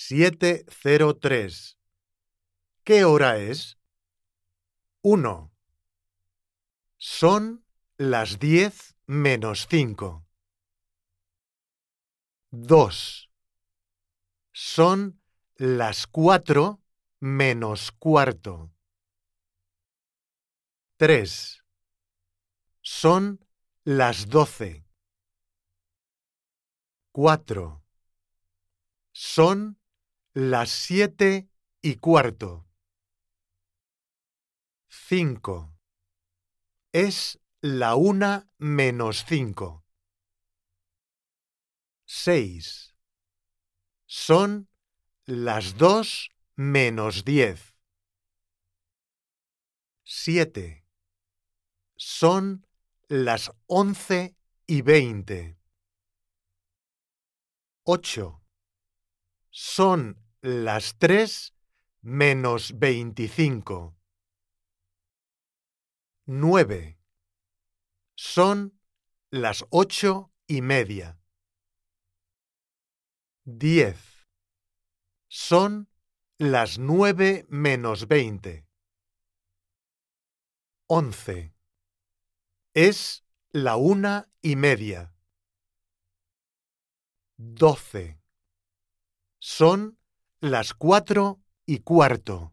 703. ¿Qué hora es? 1. Son las 10 menos 5. 2. Son las 4 menos cuarto. 3. Son las 12. 4. Son las siete y cuarto. 5. Es la una menos cinco. 6. Son las dos menos diez. 7. Son las once y veinte. 8. Son las tres menos veinticinco. 9. Son las ocho y media. 10. Son las nueve menos veinte. 11. Es la una y media. 12. Son las cuatro y cuarto.